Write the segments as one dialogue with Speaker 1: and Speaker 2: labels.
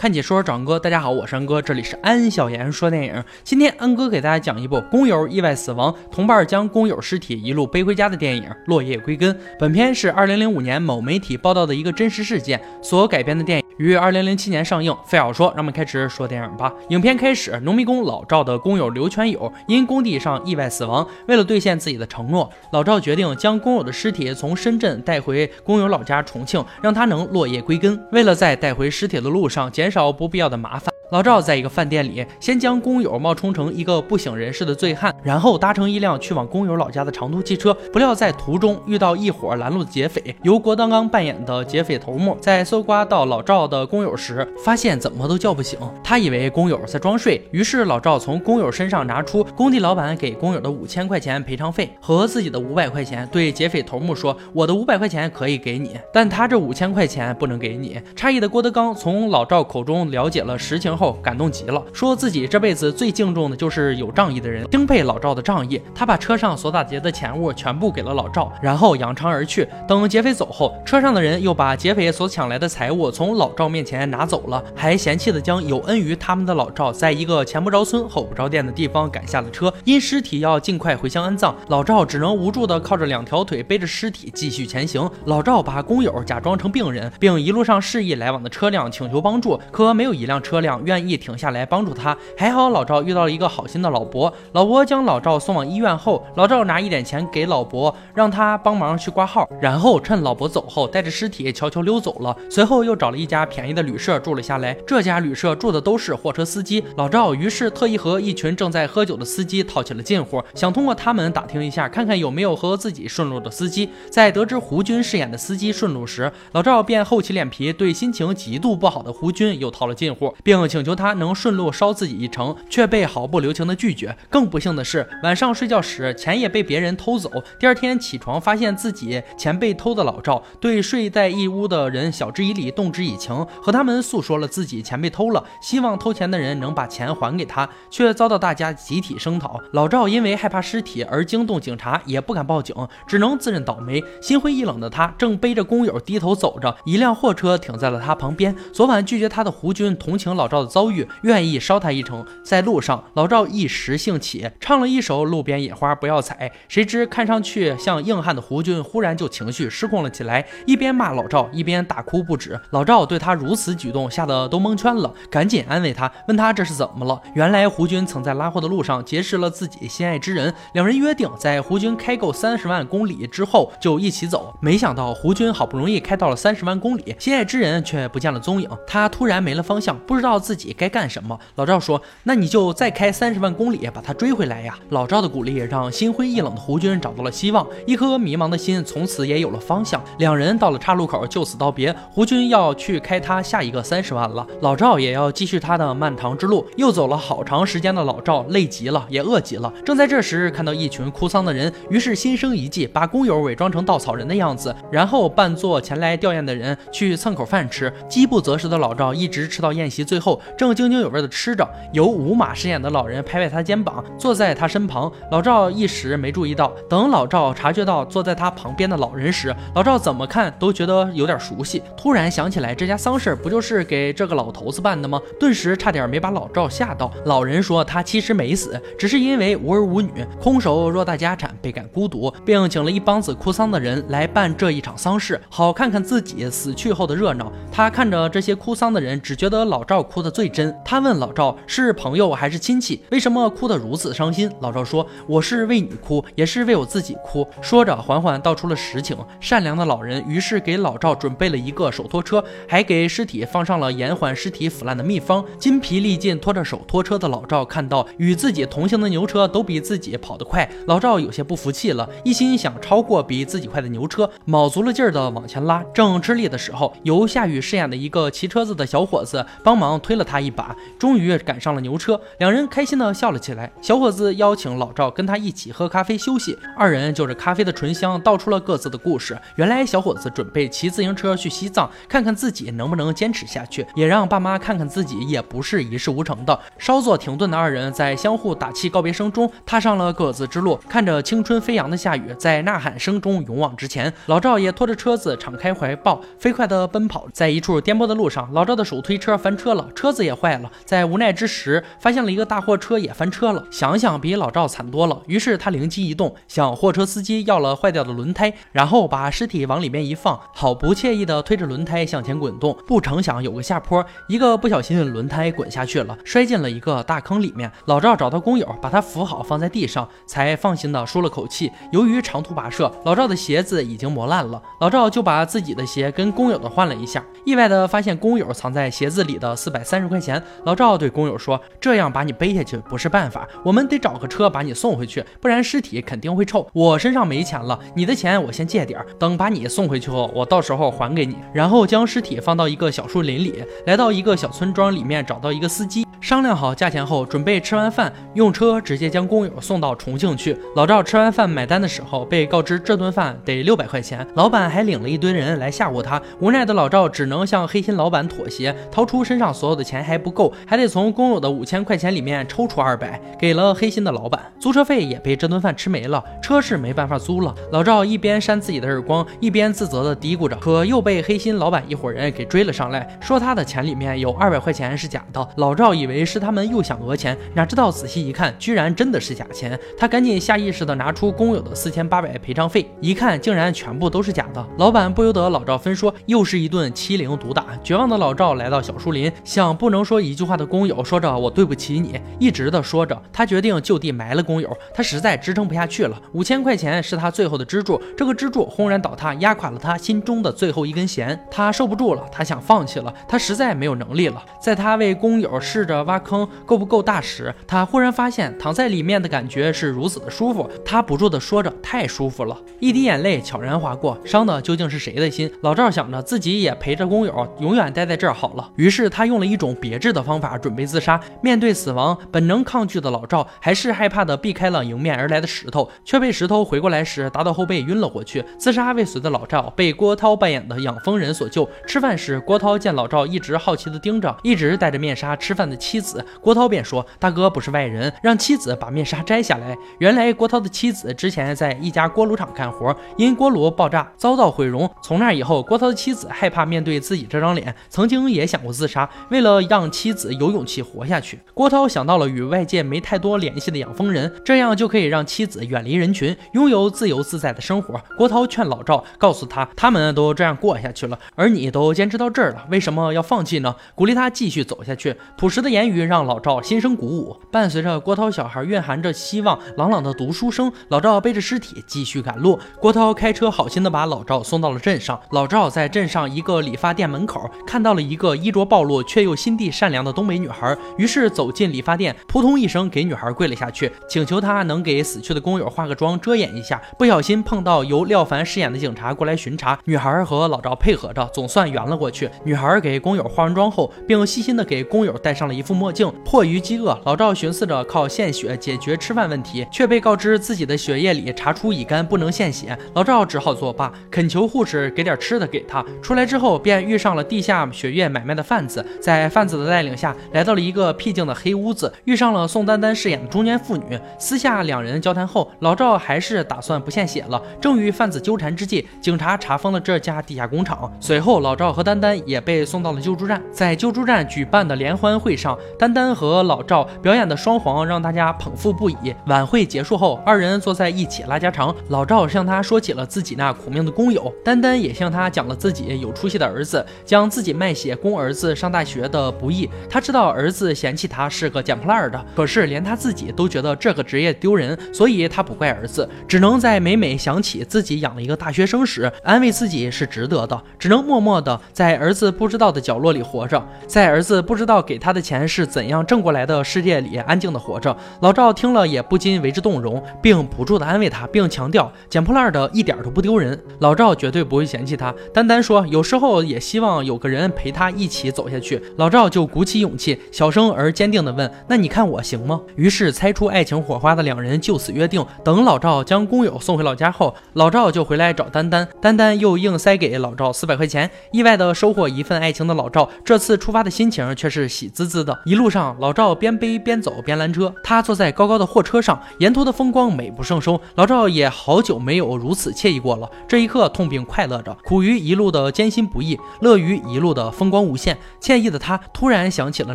Speaker 1: 看解说找恩哥，大家好，我是安哥，这里是安小言说电影。今天安哥给大家讲一部工友意外死亡，同伴将工友尸体一路背回家的电影《落叶归根》。本片是二零零五年某媒体报道的一个真实事件所改编的电影，于二零零七年上映。费尔说，让我们开始说电影吧。影片开始，农民工老赵的工友刘全友因工地上意外死亡，为了兑现自己的承诺，老赵决定将工友的尸体从深圳带回工友老家重庆，让他能落叶归根。为了在带回尸体的路上减少不必要的麻烦。老赵在一个饭店里，先将工友冒充成一个不省人事的醉汉，然后搭乘一辆去往工友老家的长途汽车。不料在途中遇到一伙拦路的劫匪，由郭德纲扮演的劫匪头目在搜刮到老赵的工友时，发现怎么都叫不醒。他以为工友在装睡，于是老赵从工友身上拿出工地老板给工友的五千块钱赔偿费和自己的五百块钱，对劫匪头目说：“我的五百块钱可以给你，但他这五千块钱不能给你。”诧异的郭德纲从老赵口中了解了实情。后感动极了，说自己这辈子最敬重的就是有仗义的人，钦佩老赵的仗义。他把车上所打劫的钱物全部给了老赵，然后扬长而去。等劫匪走后，车上的人又把劫匪所抢来的财物从老赵面前拿走了，还嫌弃的将有恩于他们的老赵在一个前不着村后不着店的地方赶下了车。因尸体要尽快回乡安葬，老赵只能无助的靠着两条腿背着尸体继续前行。老赵把工友假装成病人，并一路上示意来往的车辆请求帮助，可没有一辆车辆。愿意停下来帮助他，还好老赵遇到了一个好心的老伯。老伯将老赵送往医院后，老赵拿一点钱给老伯，让他帮忙去挂号，然后趁老伯走后，带着尸体悄悄溜走了。随后又找了一家便宜的旅社住了下来。这家旅社住的都是货车司机。老赵于是特意和一群正在喝酒的司机套起了近乎，想通过他们打听一下，看看有没有和自己顺路的司机。在得知胡军饰演的司机顺路时，老赵便厚起脸皮，对心情极度不好的胡军又套了近乎，并请。请求他能顺路捎自己一程，却被毫不留情的拒绝。更不幸的是，晚上睡觉时钱也被别人偷走。第二天起床发现自己钱被偷的老赵，对睡在一屋的人晓之以理，动之以情，和他们诉说了自己钱被偷了，希望偷钱的人能把钱还给他，却遭到大家集体声讨。老赵因为害怕尸体而惊动警察，也不敢报警，只能自认倒霉。心灰意冷的他正背着工友低头走着，一辆货车停在了他旁边。昨晚拒绝他的胡军同情老赵的。遭遇愿意捎他一程，在路上，老赵一时兴起，唱了一首《路边野花不要采》。谁知看上去像硬汉的胡军忽然就情绪失控了起来，一边骂老赵，一边大哭不止。老赵对他如此举动吓得都蒙圈了，赶紧安慰他，问他这是怎么了。原来胡军曾在拉货的路上结识了自己心爱之人，两人约定在胡军开够三十万公里之后就一起走。没想到胡军好不容易开到了三十万公里，心爱之人却不见了踪影，他突然没了方向，不知道自自。己该干什么？老赵说：“那你就再开三十万公里把他追回来呀！”老赵的鼓励让心灰意冷的胡军找到了希望，一颗迷茫的心从此也有了方向。两人到了岔路口，就此道别。胡军要去开他下一个三十万了，老赵也要继续他的漫长之路。又走了好长时间的老赵累极了，也饿极了。正在这时，看到一群哭丧的人，于是心生一计，把工友伪装成稻草人的样子，然后扮作前来吊唁的人去蹭口饭吃。饥不择食的老赵一直吃到宴席最后。正津津有味地吃着，由吴马饰演的老人拍拍他肩膀，坐在他身旁。老赵一时没注意到，等老赵察觉到坐在他旁边的老人时，老赵怎么看都觉得有点熟悉。突然想起来，这家丧事不就是给这个老头子办的吗？顿时差点没把老赵吓到。老人说他其实没死，只是因为无儿无女，空手偌大家产，倍感孤独，并请了一帮子哭丧的人来办这一场丧事，好看看自己死去后的热闹。他看着这些哭丧的人，只觉得老赵哭的最。真，他问老赵是朋友还是亲戚？为什么哭得如此伤心？老赵说：“我是为你哭，也是为我自己哭。”说着，缓缓道出了实情。善良的老人于是给老赵准备了一个手拖车，还给尸体放上了延缓尸体腐烂的秘方。筋疲力尽拖着手拖车的老赵看到与自己同行的牛车都比自己跑得快，老赵有些不服气了，一心想超过比自己快的牛车，卯足了劲儿的往前拉。正吃力的时候，由夏雨饰演的一个骑车子的小伙子帮忙推了。了他一把，终于赶上了牛车，两人开心的笑了起来。小伙子邀请老赵跟他一起喝咖啡休息，二人就着咖啡的醇香道出了各自的故事。原来小伙子准备骑自行车去西藏，看看自己能不能坚持下去，也让爸妈看看自己也不是一事无成的。稍作停顿的二人在相互打气告别声中，踏上了各自之路。看着青春飞扬的夏雨，在呐喊声中勇往直前。老赵也拖着车子敞开怀抱，飞快地奔跑。在一处颠簸的路上，老赵的手推车翻车了，车车子也坏了。在无奈之时，发现了一个大货车也翻车了。想想比老赵惨多了，于是他灵机一动，向货车司机要了坏掉的轮胎，然后把尸体往里面一放，好不惬意的推着轮胎向前滚动。不成想有个下坡，一个不小心轮胎滚下去了，摔进了一个大坑里面。老赵找到工友，把他扶好放在地上，才放心的舒了口气。由于长途跋涉，老赵的鞋子已经磨烂了，老赵就把自己的鞋跟工友的换了一下，意外的发现工友藏在鞋子里的四百三三十块钱。老赵对工友说：“这样把你背下去不是办法，我们得找个车把你送回去，不然尸体肯定会臭。我身上没钱了，你的钱我先借点，等把你送回去后，我到时候还给你。”然后将尸体放到一个小树林里，来到一个小村庄里面，找到一个司机。商量好价钱后，准备吃完饭用车直接将工友送到重庆去。老赵吃完饭买单的时候，被告知这顿饭得六百块钱，老板还领了一堆人来吓唬他。无奈的老赵只能向黑心老板妥协，掏出身上所有的钱还不够，还得从工友的五千块钱里面抽出二百，给了黑心的老板。租车费也被这顿饭吃没了，车是没办法租了。老赵一边扇自己的耳光，一边自责的嘀咕着，可又被黑心老板一伙人给追了上来，说他的钱里面有二百块钱是假的。老赵以为。以为是他们又想讹钱，哪知道仔细一看，居然真的是假钱。他赶紧下意识的拿出工友的四千八百赔偿费，一看竟然全部都是假的。老板不由得老赵分说，又是一顿欺凌毒打。绝望的老赵来到小树林，向不能说一句话的工友说着：“我对不起你。”一直的说着，他决定就地埋了工友。他实在支撑不下去了，五千块钱是他最后的支柱，这个支柱轰然倒塌，压垮了他心中的最后一根弦。他受不住了，他想放弃了，他实在没有能力了。在他为工友试着。挖坑够不够大时，他忽然发现躺在里面的感觉是如此的舒服。他不住地说着：“太舒服了。”一滴眼泪悄然划过，伤的究竟是谁的心？老赵想着自己也陪着工友永远待在这儿好了。于是他用了一种别致的方法准备自杀。面对死亡，本能抗拒的老赵还是害怕的避开了迎面而来的石头，却被石头回过来时打到后背晕了过去。自杀未遂的老赵被郭涛扮演的养蜂人所救。吃饭时，郭涛见老赵一直好奇地盯着一直戴着面纱吃饭的妻子，郭涛便说：“大哥不是外人，让妻子把面纱摘下来。”原来郭涛的妻子之前在一家锅炉厂干活，因锅炉爆炸遭到毁容。从那以后，郭涛的妻子害怕面对自己这张脸，曾经也想过自杀。为了让妻子有勇气活下去，郭涛想到了与外界没太多联系的养蜂人，这样就可以让妻子远离人群，拥有自由自在的生活。郭涛劝老赵，告诉他他们都这样过下去了，而你都坚持到这儿了，为什么要放弃呢？鼓励他继续走下去。朴实的言言语让。老赵心生鼓舞，伴随着郭涛小孩蕴含着希望朗朗的读书声，老赵背着尸体继续赶路。郭涛开车好心的把老赵送到了镇上。老赵在镇上一个理发店门口看到了一个衣着暴露却又心地善良的东北女孩，于是走进理发店，扑通一声给女孩跪了下去，请求她能给死去的工友化个妆遮掩一下。不小心碰到由廖凡饰演的警察过来巡查，女孩和老赵配合着，总算圆了过去。女孩给工友化完妆后，并细心的给工友戴上了一副墨镜。迫于饥饿，老赵寻思着靠献血解决吃饭问题，却被告知自己的血液里查出乙肝，不能献血。老赵只好作罢，恳求护士给点吃的给他。出来之后，便遇上了地下血液买卖的贩子，在贩子的带领下，来到了一个僻静的黑屋子，遇上了宋丹丹饰演的中年妇女。私下两人交谈后，老赵还是打算不献血了。正与贩子纠缠之际，警察查封了这家地下工厂。随后，老赵和丹丹也被送到了救助站。在救助站举办的联欢会上，丹丹和老赵表演的双簧让大家捧腹不已。晚会结束后，二人坐在一起拉家常。老赵向他说起了自己那苦命的工友，丹丹也向他讲了自己有出息的儿子将自己卖血供儿子上大学的不易。他知道儿子嫌弃他是个捡破烂的，可是连他自己都觉得这个职业丢人，所以他不怪儿子，只能在每每想起自己养了一个大学生时，安慰自己是值得的，只能默默的在儿子不知道的角落里活着，在儿子不知道给他的钱是怎样挣过来的世界里安静的活着。老赵听了也不禁为之动容，并不住的安慰他，并强调捡破烂的一点都不丢人。老赵绝对不会嫌弃他。丹丹说，有时候也希望有个人陪他一起走下去。老赵就鼓起勇气，小声而坚定地问：“那你看我行吗？”于是猜出爱情火花的两人就此约定。等老赵将工友送回老家后，老赵就回来找丹丹，丹丹又硬塞给老赵四百块钱。意外的收获一份爱情的老赵，这次出发的心情却是喜滋滋的。一路上，老赵边背边走边拦车，他坐在高高的货车上，沿途的风光美不胜收。老赵也好久没有如此惬意过了。这一刻，痛并快乐着，苦于一路的艰辛不易，乐于一路的风光无限。惬意的他突然想起了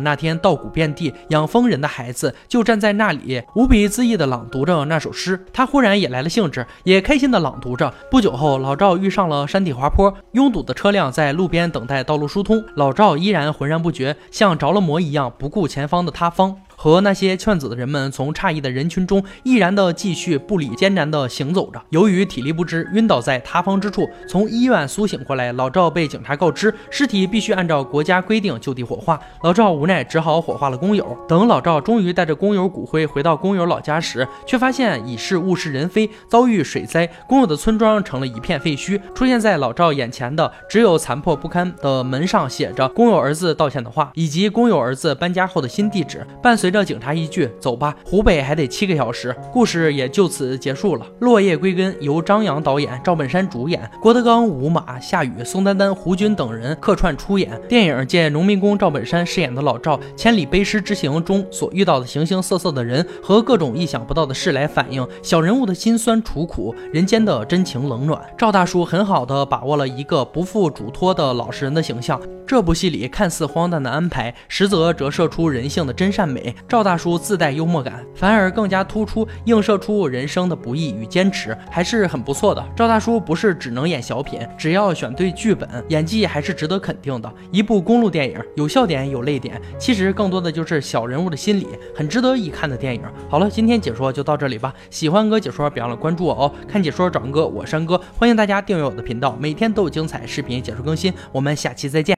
Speaker 1: 那天稻谷遍地、养蜂人的孩子就站在那里，无比恣意的朗读着那首诗。他忽然也来了兴致，也开心的朗读着。不久后，老赵遇上了山体滑坡，拥堵的车辆在路边等待道路疏通，老赵依然浑然不觉，像着了魔一样，不顾前方的塌方。和那些劝阻的人们从诧异的人群中毅然地继续步履艰难地行走着。由于体力不支，晕倒在塌方之处。从医院苏醒过来，老赵被警察告知尸体必须按照国家规定就地火化。老赵无奈只好火化了工友。等老赵终于带着工友骨灰回到工友老家时，却发现已是物是人非，遭遇水灾，工友的村庄成了一片废墟。出现在老赵眼前的只有残破不堪的门上写着工友儿子道歉的话，以及工友儿子搬家后的新地址，伴随。随着警察一句“走吧，湖北还得七个小时”，故事也就此结束了。落叶归根由张扬导演，赵本山主演，郭德纲、吴马、夏雨、宋丹丹、胡军等人客串出演。电影借农民工赵本山饰演的老赵千里背尸之行中所遇到的形形色色的人和各种意想不到的事，来反映小人物的辛酸楚苦，人间的真情冷暖。赵大叔很好的把握了一个不负嘱托的老实人的形象。这部戏里看似荒诞的安排，实则折射出人性的真善美。赵大叔自带幽默感，反而更加突出，映射出人生的不易与坚持，还是很不错的。赵大叔不是只能演小品，只要选对剧本，演技还是值得肯定的。一部公路电影，有笑点，有泪点，其实更多的就是小人物的心理，很值得一看的电影。好了，今天解说就到这里吧。喜欢哥解说，别忘了关注我哦。看解说找哥，我山哥，欢迎大家订阅我的频道，每天都有精彩视频解说更新。我们下期再见。